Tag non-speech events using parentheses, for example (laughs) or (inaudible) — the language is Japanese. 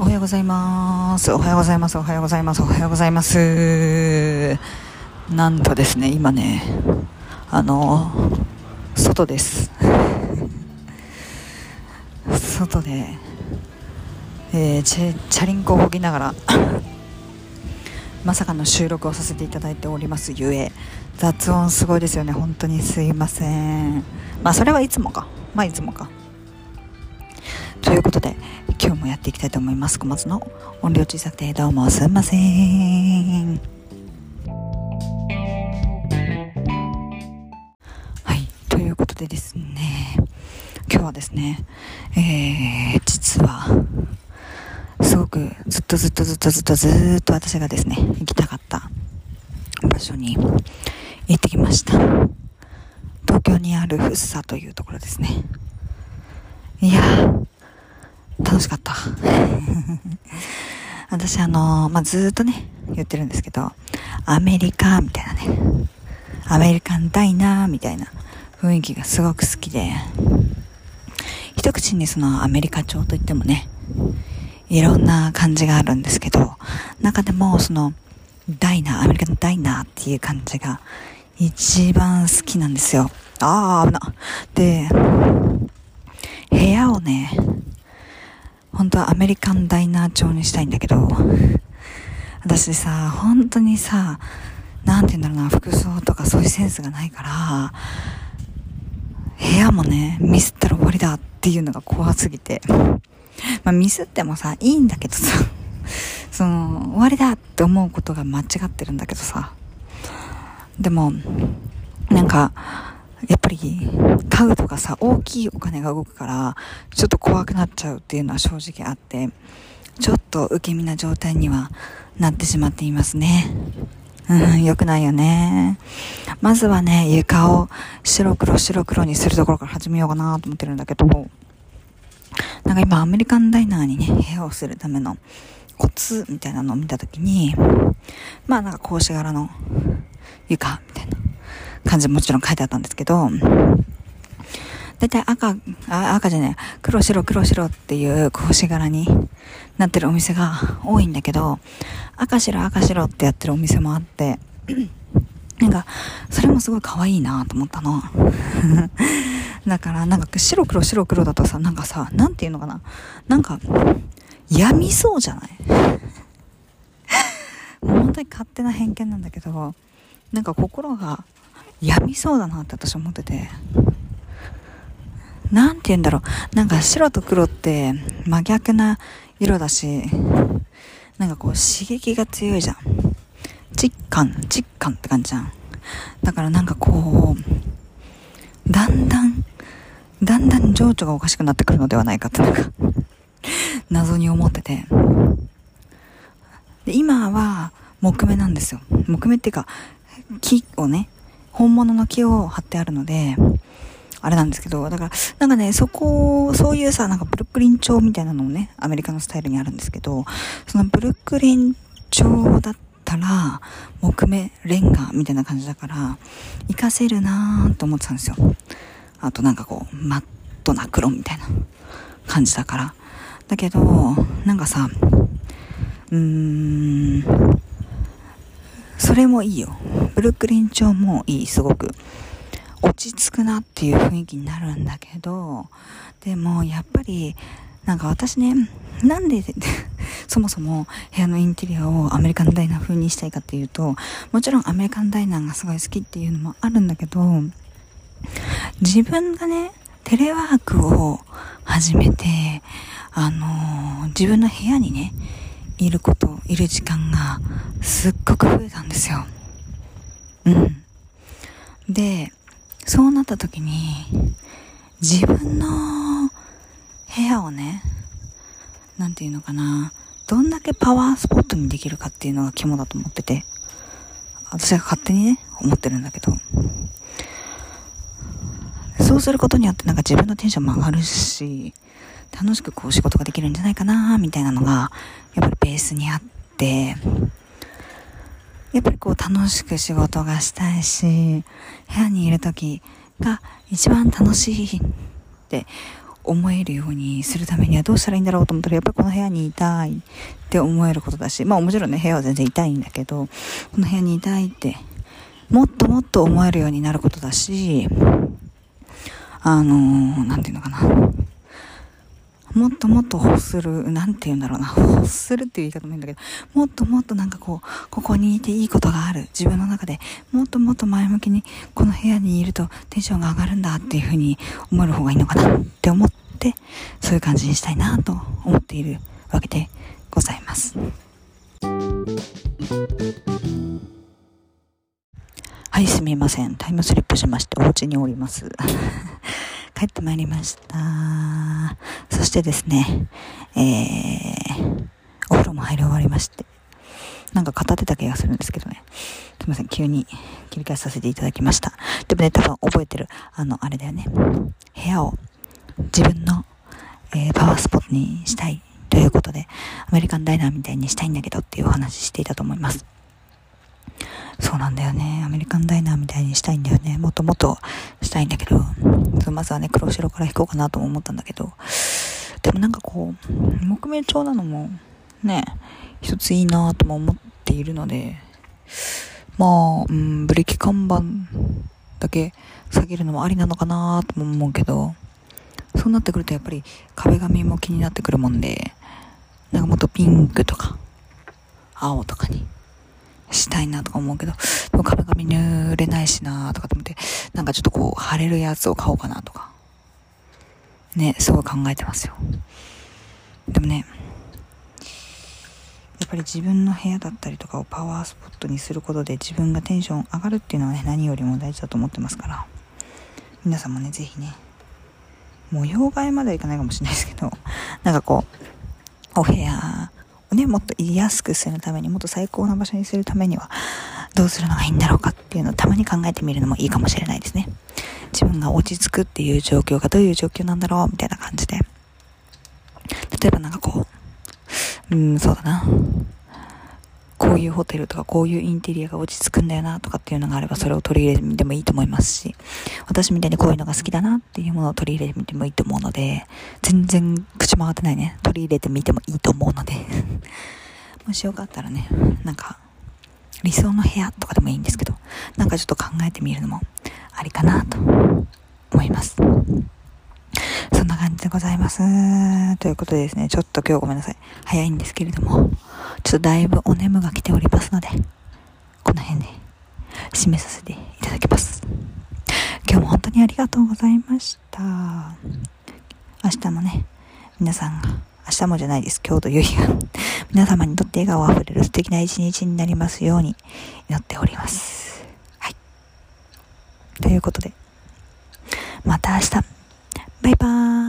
おはようございます。おはようございます。おはようございます。おはようございます。なんとですね、今ね、あの、外です。外で、えーチェチャリンコをこぎながら、まさかの収録をさせていただいておりますゆえ、雑音すごいですよね。本当にすいません。まあ、それはいつもか。まあ、いつもか。ということで、今日もやっていきたいと思います。小松の音量小さくてどうもすいません。はい、ということでですね、今日はですね、えー、実は、すごくずっとずっとずっとずっとずっと私がですね、行きたかった場所に行ってきました。東京にある福生というところですね。いやー、楽しかった。(laughs) 私あのまあ、ずっとね、言ってるんですけど、アメリカみたいなね、アメリカンダイナーみたいな雰囲気がすごく好きで、一口にそのアメリカ調といってもね、いろんな感じがあるんですけど、中でもその、ダイナー、アメリカのダイナーっていう感じが一番好きなんですよ。あー、危な。で、部屋をね、本当はアメリカンダイナー調にしたいんだけど、私さ、本当にさ、なんて言うんだろうな、服装とかそういうセンスがないから、部屋もね、ミスったら終わりだっていうのが怖すぎて、まあミスってもさ、いいんだけどさ、(laughs) その、終わりだって思うことが間違ってるんだけどさ、でも、なんか、やっぱり買うとかさ、大きいお金が動くから、ちょっと怖くなっちゃうっていうのは正直あって、ちょっと受け身な状態にはなってしまっていますね。うん、良くないよね。まずはね、床を白黒白黒にするところから始めようかなと思ってるんだけど、なんか今アメリカンダイナーにね、部屋をするためのコツみたいなのを見たときに、まあなんか格子柄の床みたいな感じもちろん書いてあったんですけど、だいたい赤、あ赤じゃねえ、黒白黒白っていう格子柄になってるお店が多いんだけど、赤白赤白ってやってるお店もあって、(clears throat) なんか、それもすごい可愛いなと思ったの。(laughs) だから、なんか白黒白黒だとさ、なんかさ、なんていうのかな。なんか、病みそうじゃない？(laughs) もう本当に勝手な偏見なんだけど、なんか心が病みそうだなって私思ってて。なんて言うんだろう。なんか白と黒って真逆な色だし、なんかこう刺激が強いじゃん。実感、実感って感じじゃん。だからなんかこう、だんだん、だんだん情緒がおかしくなってくるのではないかってなんか、謎に思ってて。で今は木目なんですよ。木目っていうか、木をね、本物の木を貼ってあるので、あれなんですけど、だから、なんかね、そこ、そういうさ、なんかブルックリン調みたいなのもね、アメリカのスタイルにあるんですけど、そのブルックリン調だったら、木目、レンガみたいな感じだから、活かせるなーと思ってたんですよ。あとなんかこう、マットな黒みたいな感じだから。だけど、なんかさ、うーん、それもいいよ。ブルックリン調もいい、すごく。落ち着くなっていう雰囲気になるんだけど、でもやっぱり、なんか私ね、なんで (laughs) そもそも部屋のインテリアをアメリカンダイナー風にしたいかっていうと、もちろんアメリカンダイナーがすごい好きっていうのもあるんだけど、自分がね、テレワークを始めて、あのー自分の部屋にね、いること、いる時間がすっごく増えたんですよ。うん。で、そうなった時に、自分の部屋をね、なんていうのかな、どんだけパワースポットにできるかっていうのが肝だと思ってて、私が勝手にね、思ってるんだけど、そうすることによってなんか自分のテンションも上がるし、楽しくこう仕事ができるんじゃないかな、みたいなのが、やっぱりベースにあって、やっぱりこう楽しく仕事がしたいし、部屋にいる時が一番楽しいって思えるようにするためにはどうしたらいいんだろうと思ったら、やっぱりこの部屋にいたいって思えることだし、まあもちろんね、部屋は全然いたいんだけど、この部屋にいたいって、もっともっと思えるようになることだし、あのー、なんていうのかな。もっともっと欲する、なんて言うんだろうな、欲するっていう言い方もいいんだけど、もっともっとなんかこう、ここにいていいことがある。自分の中でもっともっと前向きに、この部屋にいるとテンションが上がるんだっていうふうに思える方がいいのかなって思って、そういう感じにしたいなと思っているわけでございます。はい、すみません。タイムスリップしまして、お家におります。帰ってまいりました。そしてですね、えー、お風呂も入り終わりまして、なんか語ってた気がするんですけどね。すいません、急に切り返させていただきました。でもね、多分覚えてる、あの、あれだよね。部屋を自分の、えー、パワースポットにしたいということで、アメリカンダイナーみたいにしたいんだけどっていうお話していたと思います。そうなんだよね。アメリカンダイナーみたいにしたいんだよね。もっともっとしたいんだけど、まずはね、黒白から弾こうかなと思ったんだけど、でもなんかこう、木目調なのも、ね、一ついいなとも思っているので、まあ、うん、ブレーキ看板だけ下げるのもありなのかなとも思うけど、そうなってくるとやっぱり壁紙も気になってくるもんで、なんかもっとピンクとか、青とかにしたいなとか思うけど、でも壁紙濡れないしなとかと思って、なんかちょっとこう、貼れるやつを買おうかなとか、ね、すごい考えてますよ。でもね、やっぱり自分の部屋だったりとかをパワースポットにすることで自分がテンション上がるっていうのはね、何よりも大事だと思ってますから、皆さんもね、ぜひね、模様替えまではいかないかもしれないですけど、なんかこう、お部屋ね、もっと言いやすくするために、もっと最高な場所にするためには、どうするのがいいんだろうかっていうのをたまに考えてみるのもいいかもしれないですね。自分が落ち着くっていう状況がどういう状況なんだろうみたいな感じで。例えばなんかこう、うん、そうだな。こういうホテルとかこういうインテリアが落ち着くんだよなとかっていうのがあればそれを取り入れてみてもいいと思いますし、私みたいにこういうのが好きだなっていうものを取り入れてみてもいいと思うので、全然口回ってないね。取り入れてみてもいいと思うので (laughs) もしよかったらね、なんか、理想の部屋とかでもいいんですけど、なんかちょっと考えてみるのもありかなと思います。そんな感じでございます。ということでですね、ちょっと今日ごめんなさい。早いんですけれども、ちょっとだいぶお眠が来ておりますので、この辺で締めさせていただきます。今日も本当にありがとうございました。明日もね、皆さんが、明日もじゃないです。今日という日が、皆様にとって笑顔あふれる素敵な一日になりますように祈っております。はい。ということで、また明日。バイバーイ